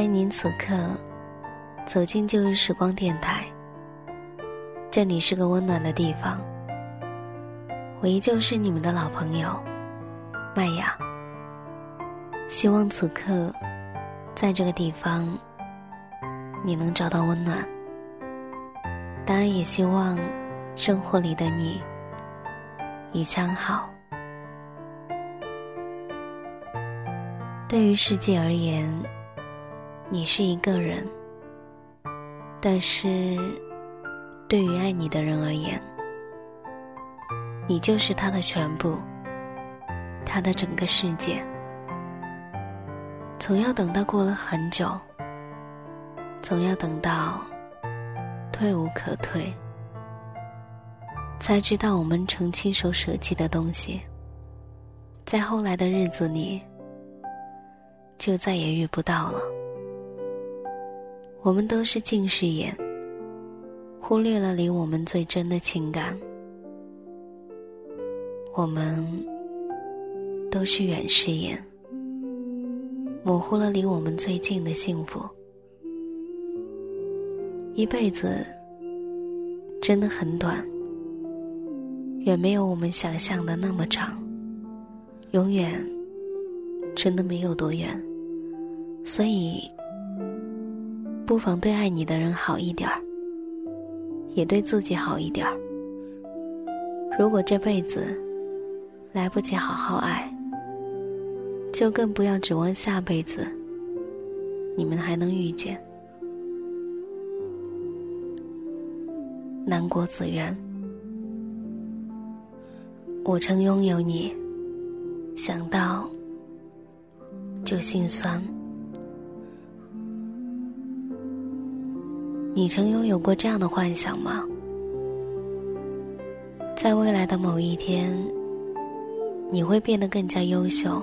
欢迎您此刻走进旧日时光电台。这里是个温暖的地方，我依旧是你们的老朋友麦雅。希望此刻在这个地方你能找到温暖，当然也希望生活里的你一切好。对于世界而言。你是一个人，但是对于爱你的人而言，你就是他的全部，他的整个世界。总要等到过了很久，总要等到退无可退，才知道我们曾亲手舍弃的东西，在后来的日子里，就再也遇不到了。我们都是近视眼，忽略了离我们最真的情感；我们都是远视眼，模糊了离我们最近的幸福。一辈子真的很短，远没有我们想象的那么长，永远真的没有多远，所以。不妨对爱你的人好一点儿，也对自己好一点儿。如果这辈子来不及好好爱，就更不要指望下辈子你们还能遇见。南国子渊，我曾拥有你，想到就心酸。你曾拥有过这样的幻想吗？在未来的某一天，你会变得更加优秀，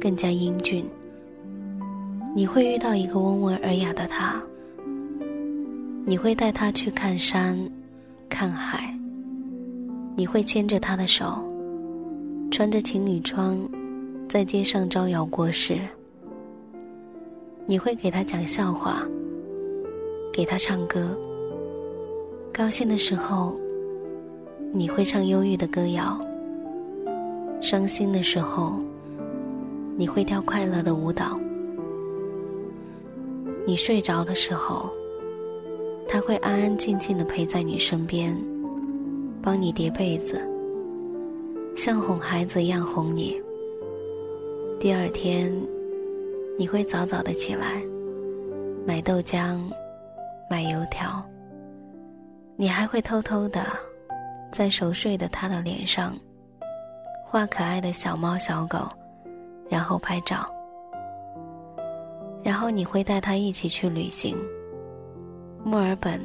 更加英俊。你会遇到一个温文尔雅的他，你会带他去看山，看海。你会牵着他的手，穿着情侣装，在街上招摇过市。你会给他讲笑话。给他唱歌。高兴的时候，你会唱忧郁的歌谣；伤心的时候，你会跳快乐的舞蹈。你睡着的时候，他会安安静静的陪在你身边，帮你叠被子，像哄孩子一样哄你。第二天，你会早早的起来，买豆浆。买油条，你还会偷偷的在熟睡的他的脸上画可爱的小猫小狗，然后拍照。然后你会带他一起去旅行，墨尔本，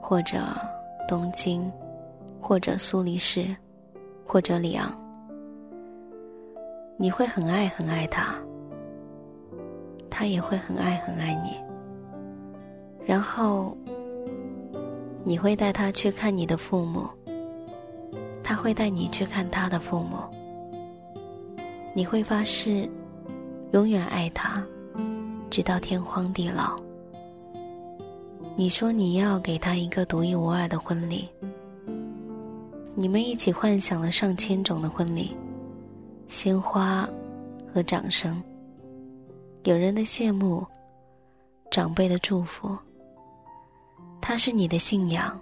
或者东京，或者苏黎世，或者里昂。你会很爱很爱他，他也会很爱很爱你。然后，你会带他去看你的父母，他会带你去看他的父母。你会发誓，永远爱他，直到天荒地老。你说你要给他一个独一无二的婚礼，你们一起幻想了上千种的婚礼，鲜花和掌声，有人的羡慕，长辈的祝福。他是你的信仰，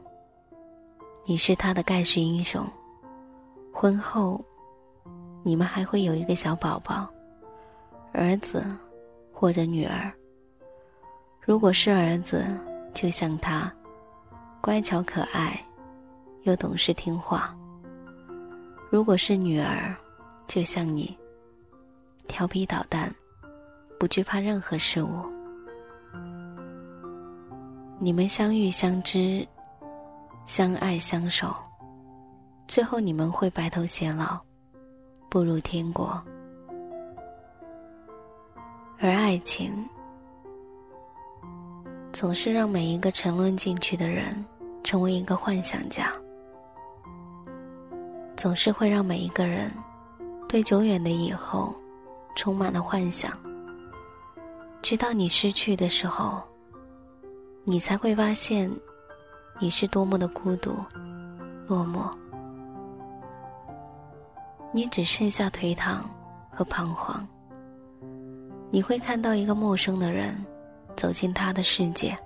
你是他的盖世英雄。婚后，你们还会有一个小宝宝，儿子或者女儿。如果是儿子，就像他，乖巧可爱，又懂事听话；如果是女儿，就像你，调皮捣蛋，不惧怕任何事物。你们相遇相知，相爱相守，最后你们会白头偕老，步入天国。而爱情，总是让每一个沉沦进去的人成为一个幻想家，总是会让每一个人对久远的以后充满了幻想。直到你失去的时候，你才会发现，你是多么的孤独、落寞。你只剩下颓唐和彷徨。你会看到一个陌生的人走进他的世界，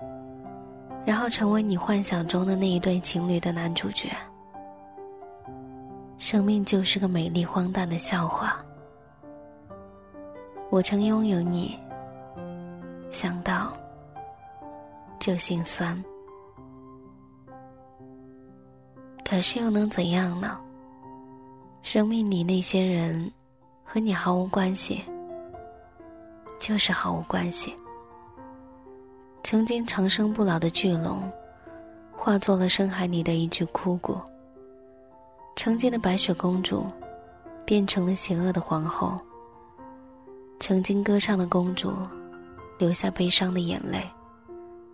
然后成为你幻想中的那一对情侣的男主角。生命就是个美丽荒诞的笑话。我曾拥有你，想到就心酸。可是又能怎样呢？生命里那些人和你毫无关系。就是毫无关系。曾经长生不老的巨龙，化作了深海里的一具枯骨。曾经的白雪公主，变成了邪恶的皇后。曾经歌唱的公主，流下悲伤的眼泪。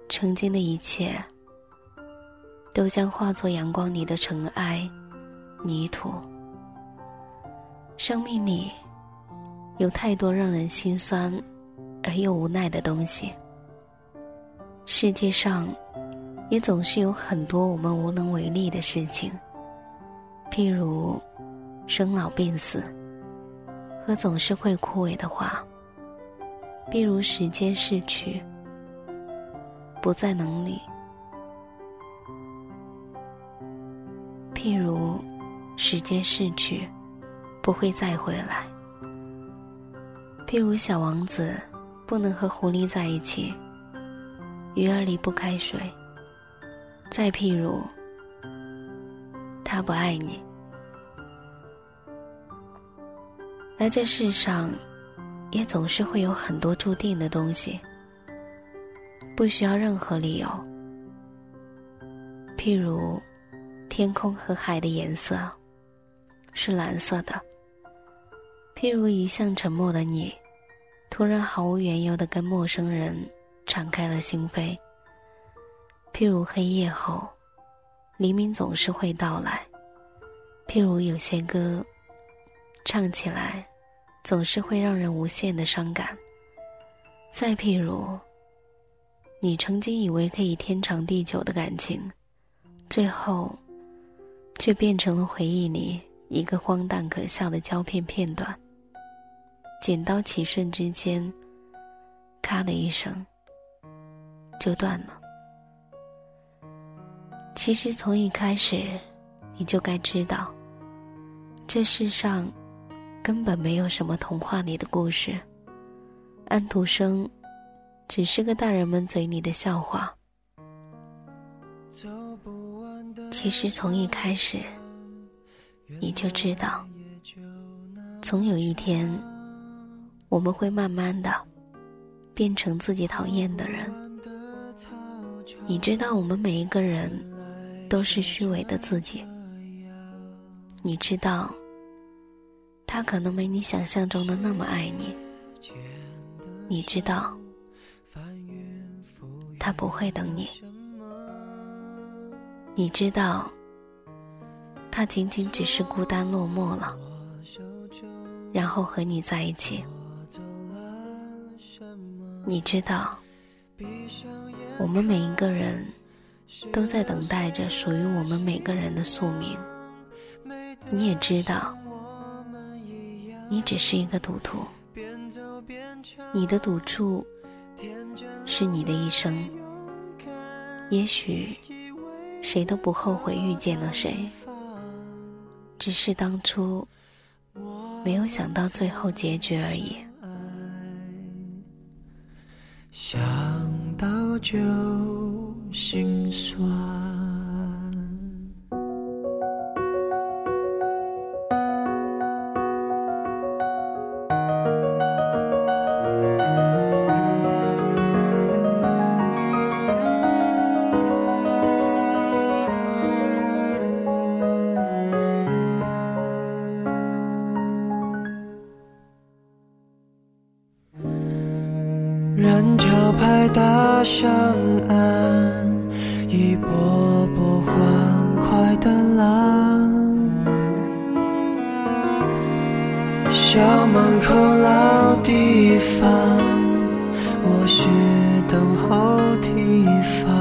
曾经的一切，都将化作阳光里的尘埃、泥土。生命里，有太多让人心酸。而又无奈的东西。世界上，也总是有很多我们无能为力的事情，譬如生老病死，和总是会枯萎的花；譬如时间逝去，不再能力；譬如时间逝去，不会再回来；譬如小王子。不能和狐狸在一起，鱼儿离不开水。再譬如，他不爱你。而这世上，也总是会有很多注定的东西，不需要任何理由。譬如，天空和海的颜色是蓝色的。譬如，一向沉默的你。突然毫无缘由的跟陌生人敞开了心扉。譬如黑夜后，黎明总是会到来。譬如有些歌，唱起来总是会让人无限的伤感。再譬如，你曾经以为可以天长地久的感情，最后却变成了回忆里一个荒诞可笑的胶片片段。剪刀起瞬之间，咔的一声，就断了。其实从一开始，你就该知道，这世上根本没有什么童话里的故事，安徒生只是个大人们嘴里的笑话。其实从一开始，你就知道，总有一天。我们会慢慢的变成自己讨厌的人。你知道，我们每一个人都是虚伪的自己。你知道，他可能没你想象中的那么爱你。你知道，他不会等你。你知道，他仅仅只是孤单落寞了，然后和你在一起。你知道，我们每一个人都在等待着属于我们每个人的宿命。你也知道，你只是一个赌徒，你的赌注是你的一生。也许谁都不后悔遇见了谁，只是当初没有想到最后结局而已。想到就心酸。人潮拍打上岸，一波波欢快的浪。校门口老地方，我等候提防，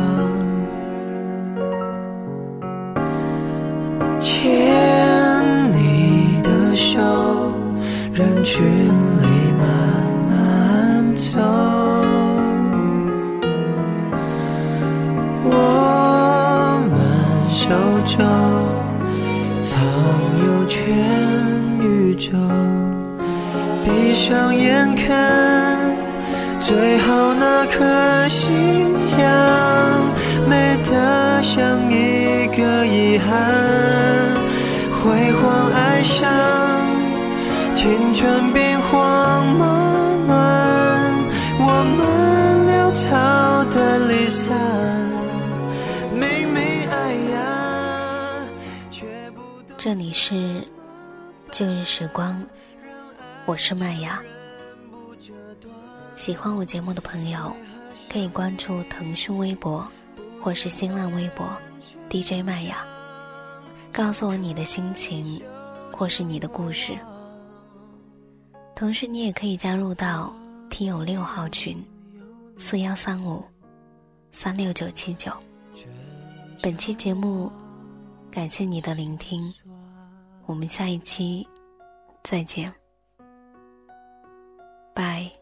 藏有全宇宙，闭上眼看。最后那颗夕阳，美得像一个遗憾。辉煌爱上，青春兵荒马乱，我们潦草的离散。明明这里是旧日时光，我是麦芽。喜欢我节目的朋友，可以关注腾讯微博或是新浪微博 DJ 麦雅，告诉我你的心情或是你的故事。同时，你也可以加入到听友六号群四幺三五三六九七九。本期节目，感谢你的聆听，我们下一期再见。拜